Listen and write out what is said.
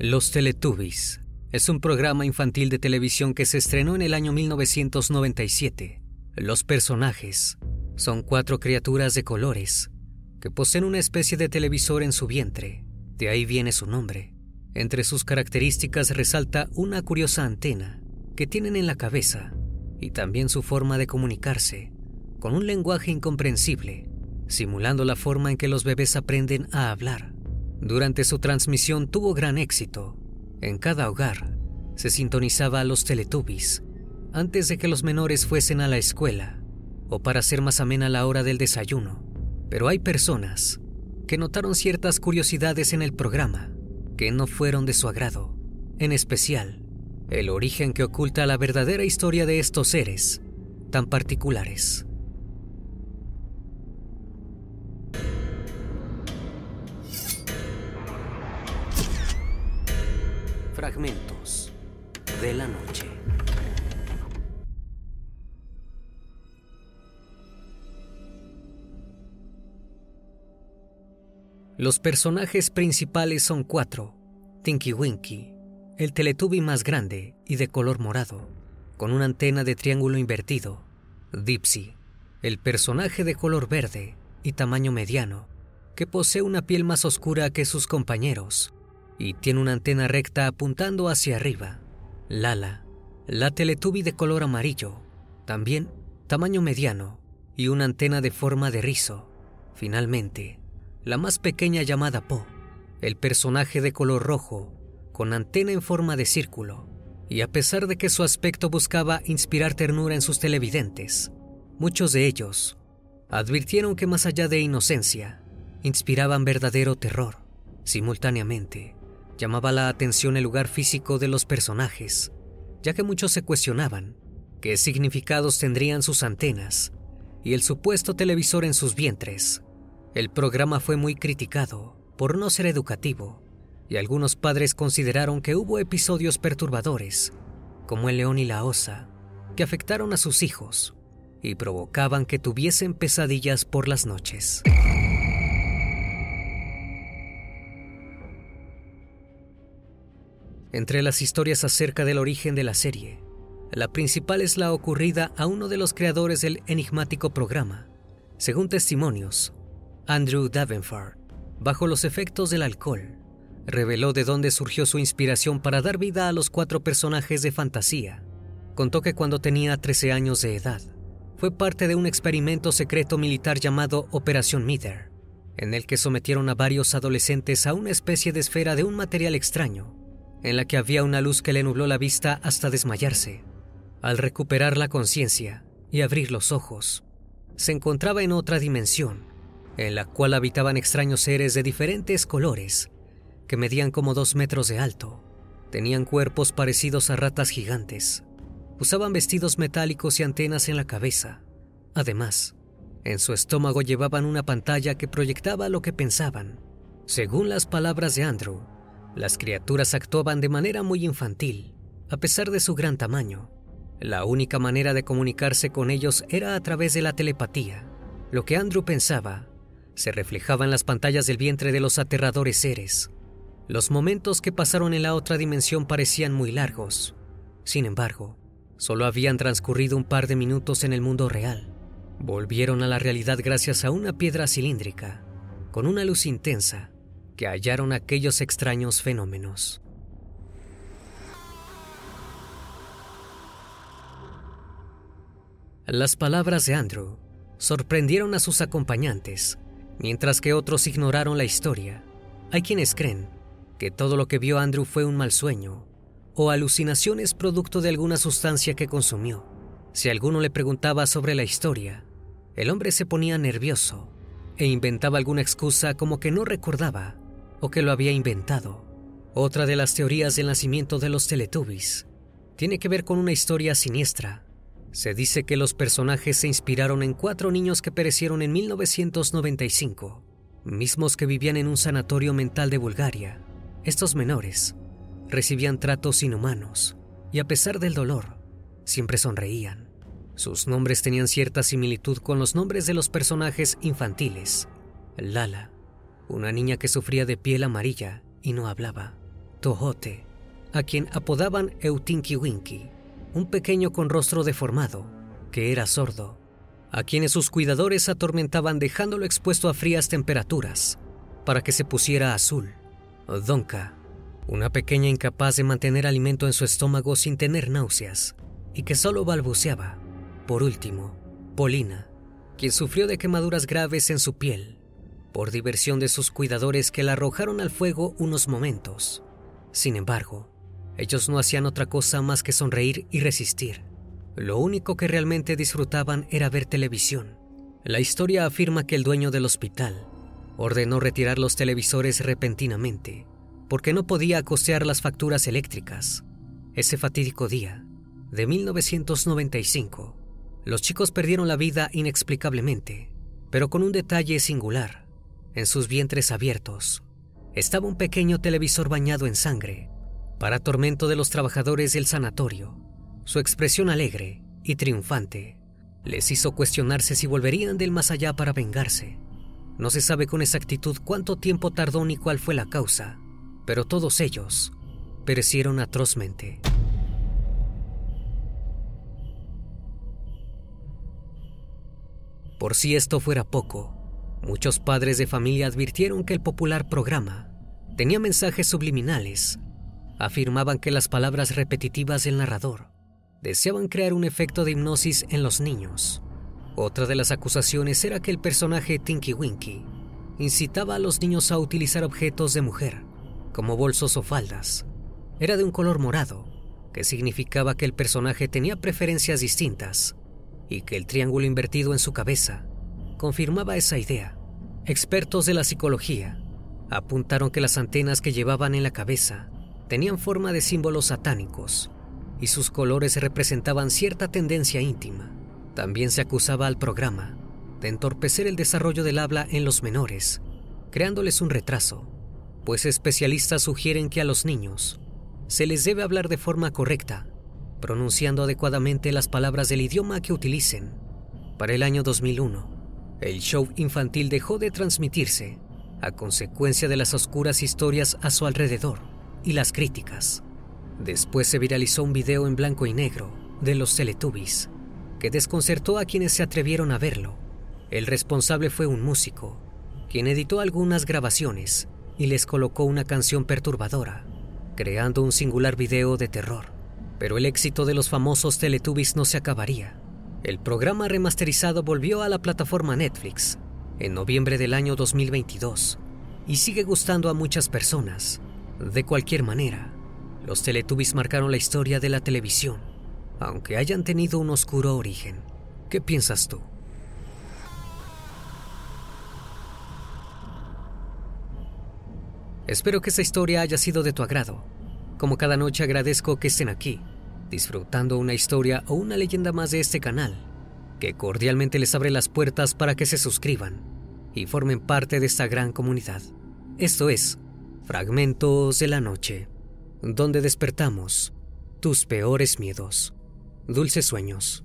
Los Teletubbies es un programa infantil de televisión que se estrenó en el año 1997. Los personajes son cuatro criaturas de colores que poseen una especie de televisor en su vientre. De ahí viene su nombre. Entre sus características resalta una curiosa antena que tienen en la cabeza y también su forma de comunicarse, con un lenguaje incomprensible, simulando la forma en que los bebés aprenden a hablar. Durante su transmisión tuvo gran éxito. En cada hogar se sintonizaba a los Teletubbies antes de que los menores fuesen a la escuela o para hacer más amena la hora del desayuno. Pero hay personas que notaron ciertas curiosidades en el programa que no fueron de su agrado, en especial el origen que oculta la verdadera historia de estos seres tan particulares. Fragmentos de la noche. Los personajes principales son cuatro. Tinky Winky, el Teletubby más grande y de color morado, con una antena de triángulo invertido. Dipsy, el personaje de color verde y tamaño mediano, que posee una piel más oscura que sus compañeros y tiene una antena recta apuntando hacia arriba. Lala, la Teletubby de color amarillo, también tamaño mediano y una antena de forma de rizo. Finalmente, la más pequeña llamada Po, el personaje de color rojo, con antena en forma de círculo, y a pesar de que su aspecto buscaba inspirar ternura en sus televidentes, muchos de ellos advirtieron que más allá de inocencia, inspiraban verdadero terror. Simultáneamente, llamaba la atención el lugar físico de los personajes, ya que muchos se cuestionaban qué significados tendrían sus antenas y el supuesto televisor en sus vientres. El programa fue muy criticado por no ser educativo y algunos padres consideraron que hubo episodios perturbadores, como el león y la osa, que afectaron a sus hijos y provocaban que tuviesen pesadillas por las noches. Entre las historias acerca del origen de la serie, la principal es la ocurrida a uno de los creadores del enigmático programa. Según testimonios, Andrew Davenport, bajo los efectos del alcohol, reveló de dónde surgió su inspiración para dar vida a los cuatro personajes de fantasía. Contó que cuando tenía 13 años de edad, fue parte de un experimento secreto militar llamado Operación Mither, en el que sometieron a varios adolescentes a una especie de esfera de un material extraño, en la que había una luz que le nubló la vista hasta desmayarse. Al recuperar la conciencia y abrir los ojos, se encontraba en otra dimensión, en la cual habitaban extraños seres de diferentes colores, que medían como dos metros de alto. Tenían cuerpos parecidos a ratas gigantes. Usaban vestidos metálicos y antenas en la cabeza. Además, en su estómago llevaban una pantalla que proyectaba lo que pensaban. Según las palabras de Andrew, las criaturas actuaban de manera muy infantil, a pesar de su gran tamaño. La única manera de comunicarse con ellos era a través de la telepatía. Lo que Andrew pensaba se reflejaba en las pantallas del vientre de los aterradores seres. Los momentos que pasaron en la otra dimensión parecían muy largos. Sin embargo, solo habían transcurrido un par de minutos en el mundo real. Volvieron a la realidad gracias a una piedra cilíndrica, con una luz intensa, que hallaron aquellos extraños fenómenos. Las palabras de Andrew sorprendieron a sus acompañantes mientras que otros ignoraron la historia. Hay quienes creen que todo lo que vio Andrew fue un mal sueño o alucinaciones producto de alguna sustancia que consumió. Si alguno le preguntaba sobre la historia, el hombre se ponía nervioso e inventaba alguna excusa como que no recordaba o que lo había inventado. Otra de las teorías del nacimiento de los Teletubbies tiene que ver con una historia siniestra se dice que los personajes se inspiraron en cuatro niños que perecieron en 1995, mismos que vivían en un sanatorio mental de Bulgaria. Estos menores recibían tratos inhumanos y a pesar del dolor, siempre sonreían. Sus nombres tenían cierta similitud con los nombres de los personajes infantiles. Lala, una niña que sufría de piel amarilla y no hablaba. Tohote, a quien apodaban Eutinki Winky, un pequeño con rostro deformado, que era sordo, a quienes sus cuidadores atormentaban dejándolo expuesto a frías temperaturas para que se pusiera azul. Donka, una pequeña incapaz de mantener alimento en su estómago sin tener náuseas y que solo balbuceaba. Por último, Polina, quien sufrió de quemaduras graves en su piel por diversión de sus cuidadores que la arrojaron al fuego unos momentos. Sin embargo, ellos no hacían otra cosa más que sonreír y resistir. Lo único que realmente disfrutaban era ver televisión. La historia afirma que el dueño del hospital ordenó retirar los televisores repentinamente porque no podía costear las facturas eléctricas. Ese fatídico día de 1995, los chicos perdieron la vida inexplicablemente, pero con un detalle singular. En sus vientres abiertos estaba un pequeño televisor bañado en sangre. Para tormento de los trabajadores del sanatorio, su expresión alegre y triunfante les hizo cuestionarse si volverían del más allá para vengarse. No se sabe con exactitud cuánto tiempo tardó ni cuál fue la causa, pero todos ellos perecieron atrozmente. Por si esto fuera poco, Muchos padres de familia advirtieron que el popular programa tenía mensajes subliminales. Afirmaban que las palabras repetitivas del narrador deseaban crear un efecto de hipnosis en los niños. Otra de las acusaciones era que el personaje Tinky Winky incitaba a los niños a utilizar objetos de mujer, como bolsos o faldas. Era de un color morado, que significaba que el personaje tenía preferencias distintas y que el triángulo invertido en su cabeza confirmaba esa idea. Expertos de la psicología apuntaron que las antenas que llevaban en la cabeza tenían forma de símbolos satánicos y sus colores representaban cierta tendencia íntima. También se acusaba al programa de entorpecer el desarrollo del habla en los menores, creándoles un retraso, pues especialistas sugieren que a los niños se les debe hablar de forma correcta, pronunciando adecuadamente las palabras del idioma que utilicen. Para el año 2001, el show infantil dejó de transmitirse a consecuencia de las oscuras historias a su alrededor y las críticas. Después se viralizó un video en blanco y negro de los Teletubbies que desconcertó a quienes se atrevieron a verlo. El responsable fue un músico, quien editó algunas grabaciones y les colocó una canción perturbadora, creando un singular video de terror. Pero el éxito de los famosos Teletubbies no se acabaría el programa remasterizado volvió a la plataforma Netflix en noviembre del año 2022 y sigue gustando a muchas personas. De cualquier manera, los Teletubbies marcaron la historia de la televisión, aunque hayan tenido un oscuro origen. ¿Qué piensas tú? Espero que esta historia haya sido de tu agrado. Como cada noche agradezco que estén aquí disfrutando una historia o una leyenda más de este canal, que cordialmente les abre las puertas para que se suscriban y formen parte de esta gran comunidad. Esto es Fragmentos de la Noche, donde despertamos tus peores miedos. Dulces sueños.